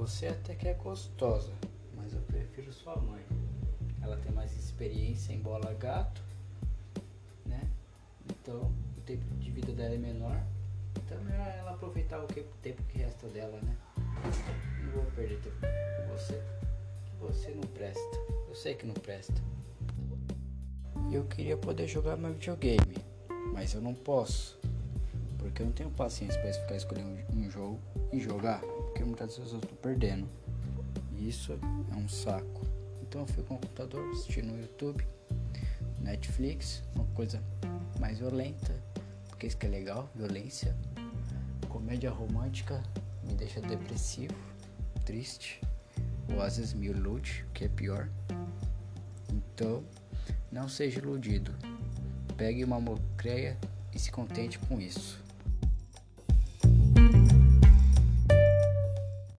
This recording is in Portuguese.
Você até que é gostosa, mas eu prefiro sua mãe. Ela tem mais experiência em bola gato, né? Então o tempo de vida dela é menor. Então é melhor ela aproveitar o tempo que resta dela, né? Não vou perder tempo com você. Você não presta. Eu sei que não presta. Eu queria poder jogar meu videogame, mas eu não posso. Porque eu não tenho paciência para ficar escolhendo um jogo e jogar. Porque muitas vezes eu estou perdendo. E isso é um saco. Então eu fico com o computador assistindo no YouTube, Netflix, uma coisa mais violenta. Porque isso que é legal, violência. Comédia romântica me deixa depressivo, triste. Ou às vezes me ilude, que é pior. Então, não seja iludido. Pegue uma mocreia e se contente com isso.